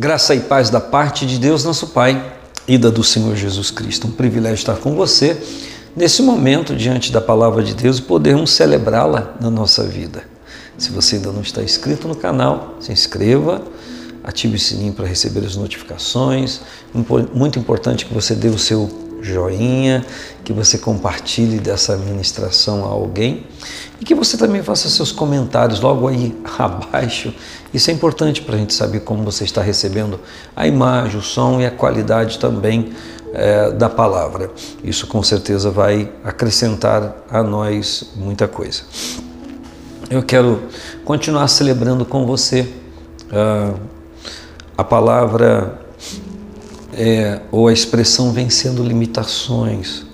Graça e paz da parte de Deus, nosso Pai, e da do Senhor Jesus Cristo. Um privilégio estar com você nesse momento diante da palavra de Deus e podermos celebrá-la na nossa vida. Se você ainda não está inscrito no canal, se inscreva, ative o sininho para receber as notificações. Muito importante que você dê o seu joinha, que você compartilhe dessa ministração a alguém e que você também faça seus comentários logo aí abaixo. Isso é importante para a gente saber como você está recebendo a imagem, o som e a qualidade também é, da palavra. Isso com certeza vai acrescentar a nós muita coisa. Eu quero continuar celebrando com você uh, a palavra é, ou a expressão vencendo limitações.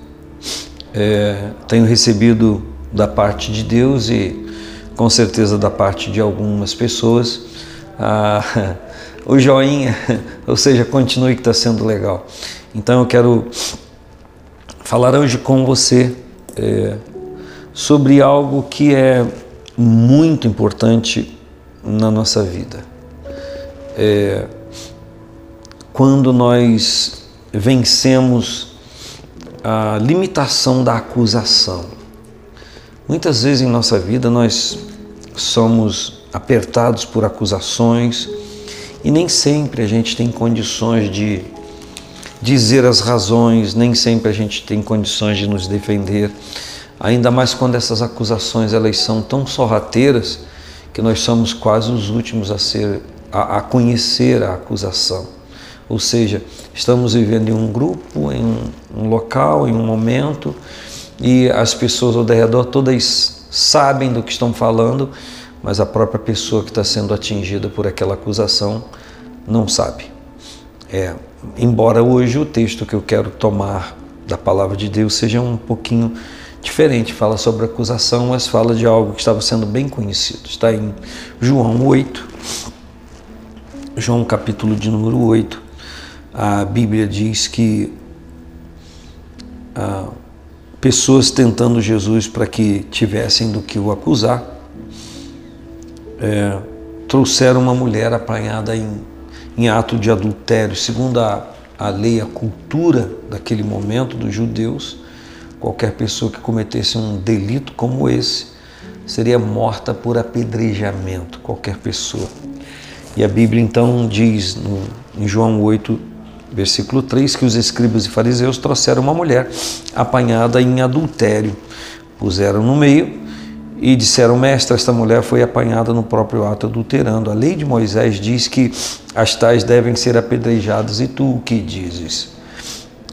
É, tenho recebido da parte de Deus e com certeza da parte de algumas pessoas a, o joinha, ou seja, continue que está sendo legal. Então eu quero falar hoje com você é, sobre algo que é muito importante na nossa vida. É, quando nós vencemos a limitação da acusação. Muitas vezes em nossa vida nós somos apertados por acusações e nem sempre a gente tem condições de dizer as razões, nem sempre a gente tem condições de nos defender, ainda mais quando essas acusações elas são tão sorrateiras que nós somos quase os últimos a ser a, a conhecer a acusação. Ou seja, estamos vivendo em um grupo, em um, local, em um momento, e as pessoas ao redor todas sabem do que estão falando, mas a própria pessoa que está sendo atingida por aquela acusação não sabe. É, embora hoje o texto que eu quero tomar da palavra de Deus seja um pouquinho diferente, fala sobre acusação, mas fala de algo que estava sendo bem conhecido. Está em João 8, João capítulo de número 8, a Bíblia diz que ah, pessoas tentando Jesus para que tivessem do que o acusar, é, trouxeram uma mulher apanhada em, em ato de adultério. Segundo a, a lei, a cultura daquele momento dos judeus, qualquer pessoa que cometesse um delito como esse seria morta por apedrejamento, qualquer pessoa. E a Bíblia então diz no, em João 8, Versículo 3: que os escribas e fariseus trouxeram uma mulher apanhada em adultério, puseram no meio e disseram: Mestre, esta mulher foi apanhada no próprio ato adulterando. A lei de Moisés diz que as tais devem ser apedrejadas, e tu o que dizes?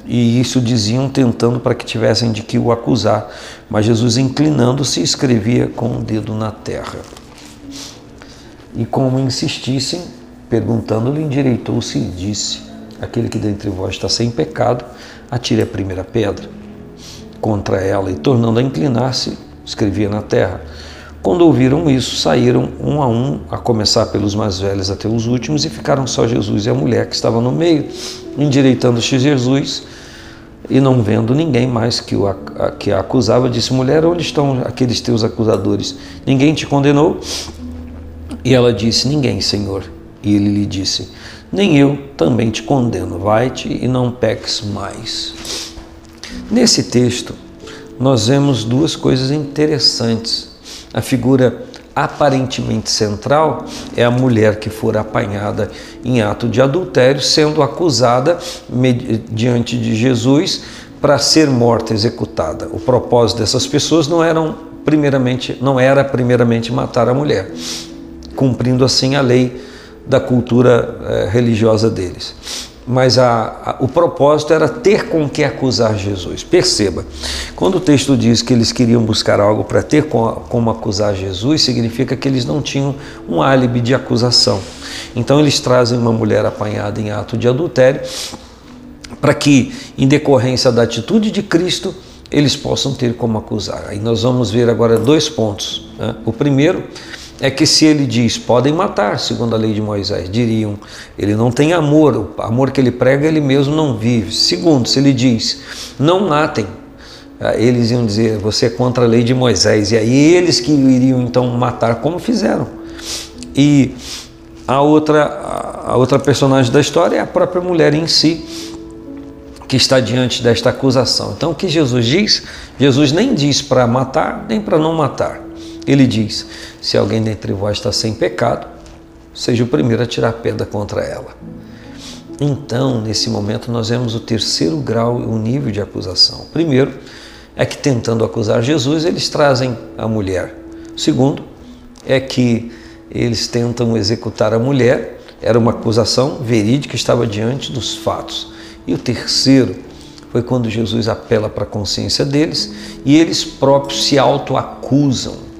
E isso diziam tentando para que tivessem de que o acusar. Mas Jesus, inclinando-se, escrevia com o dedo na terra. E como insistissem, perguntando-lhe, endireitou-se e disse: aquele que dentre vós está sem pecado, atire a primeira pedra contra ela e, tornando a inclinar-se, escrevia na terra. Quando ouviram isso, saíram um a um, a começar pelos mais velhos até os últimos, e ficaram só Jesus e a mulher que estava no meio. Endireitando-se Jesus e não vendo ninguém mais que, o, que a acusava, disse: Mulher, onde estão aqueles teus acusadores? Ninguém te condenou? E ela disse: Ninguém, Senhor. E ele lhe disse: nem eu também te condeno. Vai-te e não peques mais. Nesse texto, nós vemos duas coisas interessantes. A figura aparentemente central é a mulher que for apanhada em ato de adultério, sendo acusada diante de Jesus para ser morta, executada. O propósito dessas pessoas não eram primeiramente, não era primeiramente matar a mulher, cumprindo assim a lei da cultura eh, religiosa deles. Mas a, a, o propósito era ter com que acusar Jesus. Perceba, quando o texto diz que eles queriam buscar algo para ter com, como acusar Jesus, significa que eles não tinham um álibi de acusação. Então eles trazem uma mulher apanhada em ato de adultério para que, em decorrência da atitude de Cristo, eles possam ter como acusar. Aí nós vamos ver agora dois pontos. Né? O primeiro é que se ele diz podem matar, segundo a lei de Moisés, diriam, ele não tem amor, o amor que ele prega ele mesmo não vive. Segundo, se ele diz não matem, ah, eles iam dizer você é contra a lei de Moisés, e aí eles que iriam então matar, como fizeram. E a outra, a outra personagem da história é a própria mulher em si, que está diante desta acusação. Então, o que Jesus diz? Jesus nem diz para matar, nem para não matar. Ele diz: se alguém dentre vós está sem pecado, seja o primeiro a tirar pedra contra ela. Então, nesse momento, nós vemos o terceiro grau e o nível de acusação. Primeiro, é que tentando acusar Jesus, eles trazem a mulher. Segundo, é que eles tentam executar a mulher, era uma acusação verídica, estava diante dos fatos. E o terceiro foi quando Jesus apela para a consciência deles e eles próprios se autoacusam.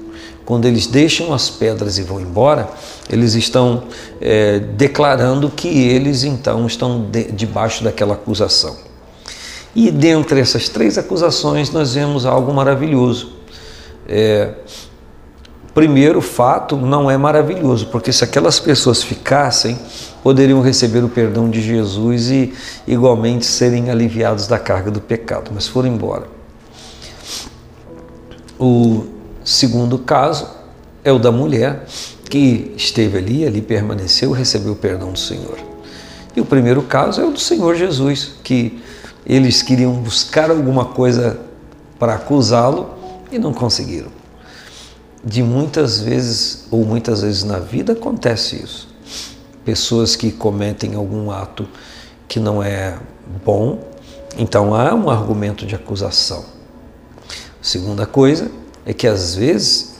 Quando eles deixam as pedras e vão embora, eles estão é, declarando que eles então estão de, debaixo daquela acusação. E dentre essas três acusações, nós vemos algo maravilhoso. É, primeiro fato não é maravilhoso, porque se aquelas pessoas ficassem, poderiam receber o perdão de Jesus e igualmente serem aliviados da carga do pecado, mas foram embora. O segundo caso é o da mulher que esteve ali, ali permaneceu, recebeu o perdão do Senhor. E o primeiro caso é o do Senhor Jesus, que eles queriam buscar alguma coisa para acusá-lo e não conseguiram de muitas vezes, ou muitas vezes na vida, acontece isso. Pessoas que cometem algum ato que não é bom, então há um argumento de acusação. Segunda coisa é que às vezes,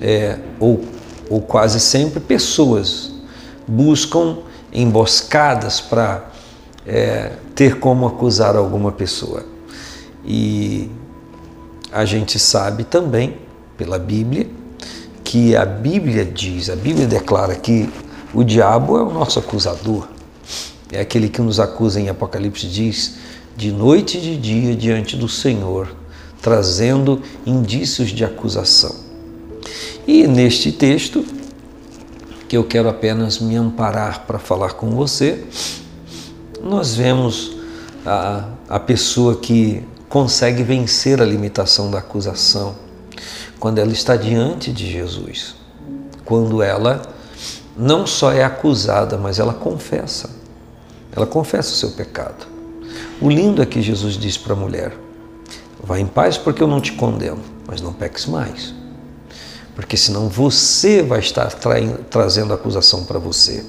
é, ou, ou quase sempre, pessoas buscam emboscadas para é, ter como acusar alguma pessoa. E a gente sabe também pela Bíblia, que a Bíblia diz, a Bíblia declara que o diabo é o nosso acusador, é aquele que nos acusa em Apocalipse, diz, de noite e de dia diante do Senhor, trazendo indícios de acusação. E neste texto, que eu quero apenas me amparar para falar com você, nós vemos a, a pessoa que consegue vencer a limitação da acusação quando ela está diante de Jesus, quando ela não só é acusada, mas ela confessa. Ela confessa o seu pecado. O lindo é que Jesus diz para a mulher: Vá em paz porque eu não te condeno, mas não peques mais. Porque senão você vai estar trazendo acusação para você.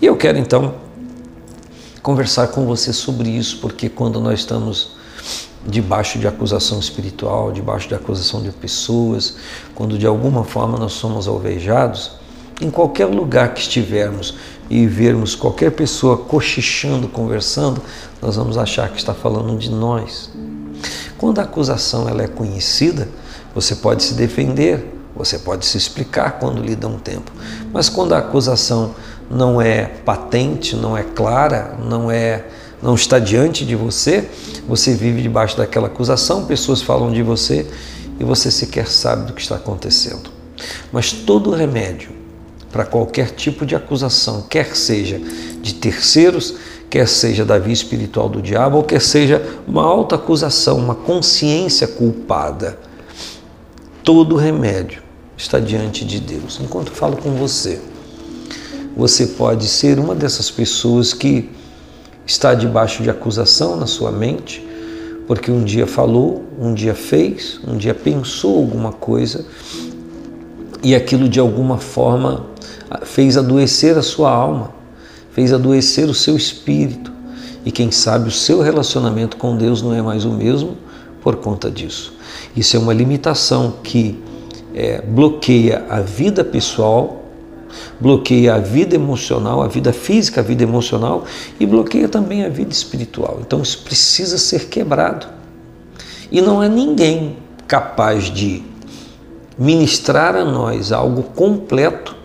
E eu quero então conversar com você sobre isso, porque quando nós estamos debaixo de acusação espiritual, debaixo de acusação de pessoas, quando de alguma forma nós somos alvejados, em qualquer lugar que estivermos e vermos qualquer pessoa cochichando, conversando, nós vamos achar que está falando de nós. Quando a acusação ela é conhecida, você pode se defender, você pode se explicar quando lhe dão tempo. Mas quando a acusação não é patente, não é clara, não é não está diante de você, você vive debaixo daquela acusação, pessoas falam de você e você sequer sabe do que está acontecendo. Mas todo remédio para qualquer tipo de acusação, quer seja de terceiros, quer seja da via espiritual do diabo, ou quer seja uma alta acusação, uma consciência culpada, todo remédio está diante de Deus. Enquanto falo com você, você pode ser uma dessas pessoas que está debaixo de acusação na sua mente, porque um dia falou, um dia fez, um dia pensou alguma coisa e aquilo de alguma forma fez adoecer a sua alma, fez adoecer o seu espírito. E quem sabe o seu relacionamento com Deus não é mais o mesmo por conta disso. Isso é uma limitação que é, bloqueia a vida pessoal bloqueia a vida emocional, a vida física, a vida emocional e bloqueia também a vida espiritual. Então isso precisa ser quebrado. E não há ninguém capaz de ministrar a nós algo completo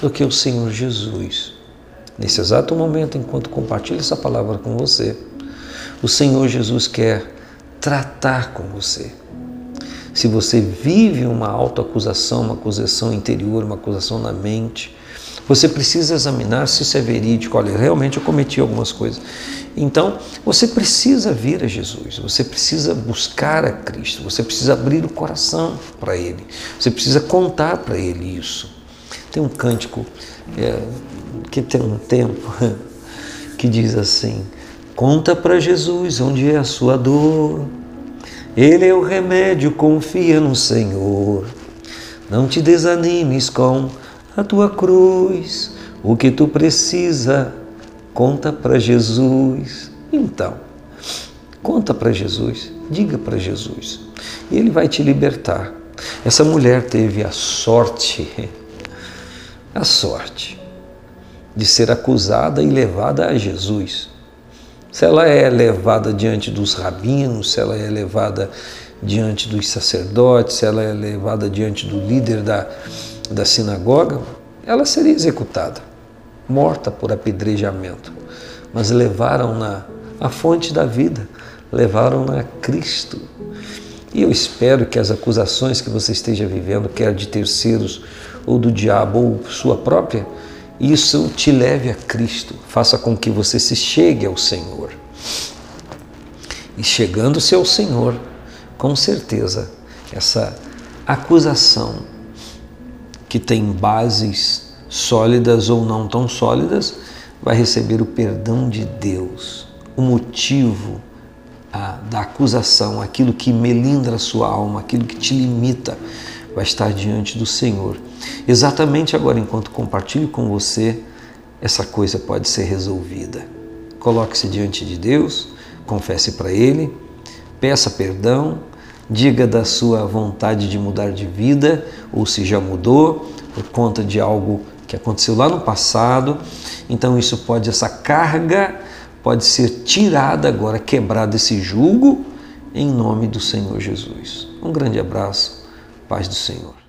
do que o Senhor Jesus. Nesse exato momento, enquanto compartilho essa palavra com você, o Senhor Jesus quer tratar com você. Se você vive uma autoacusação, uma acusação interior, uma acusação na mente, você precisa examinar se isso é verídico. Olha, realmente eu cometi algumas coisas. Então, você precisa vir a Jesus, você precisa buscar a Cristo, você precisa abrir o coração para Ele, você precisa contar para Ele isso. Tem um cântico é, que tem um tempo que diz assim: Conta para Jesus onde é a sua dor. Ele é o remédio, confia no Senhor. Não te desanimes com a tua cruz. O que tu precisa, conta para Jesus. Então, conta para Jesus, diga para Jesus. E ele vai te libertar. Essa mulher teve a sorte, a sorte de ser acusada e levada a Jesus. Se ela é levada diante dos rabinos, se ela é levada diante dos sacerdotes, se ela é levada diante do líder da, da sinagoga, ela seria executada, morta por apedrejamento. Mas levaram-na à fonte da vida, levaram-na a Cristo. E eu espero que as acusações que você esteja vivendo, quer de terceiros ou do diabo ou sua própria, isso te leve a Cristo, faça com que você se chegue ao Senhor. E chegando-se ao Senhor, com certeza, essa acusação que tem bases sólidas ou não tão sólidas, vai receber o perdão de Deus. O motivo a, da acusação, aquilo que melindra a sua alma, aquilo que te limita, vai estar diante do Senhor. Exatamente agora, enquanto compartilho com você, essa coisa pode ser resolvida. Coloque-se diante de Deus, confesse para Ele, peça perdão, diga da sua vontade de mudar de vida, ou se já mudou por conta de algo que aconteceu lá no passado. Então isso pode essa carga pode ser tirada agora, quebrado esse jugo em nome do Senhor Jesus. Um grande abraço, paz do Senhor.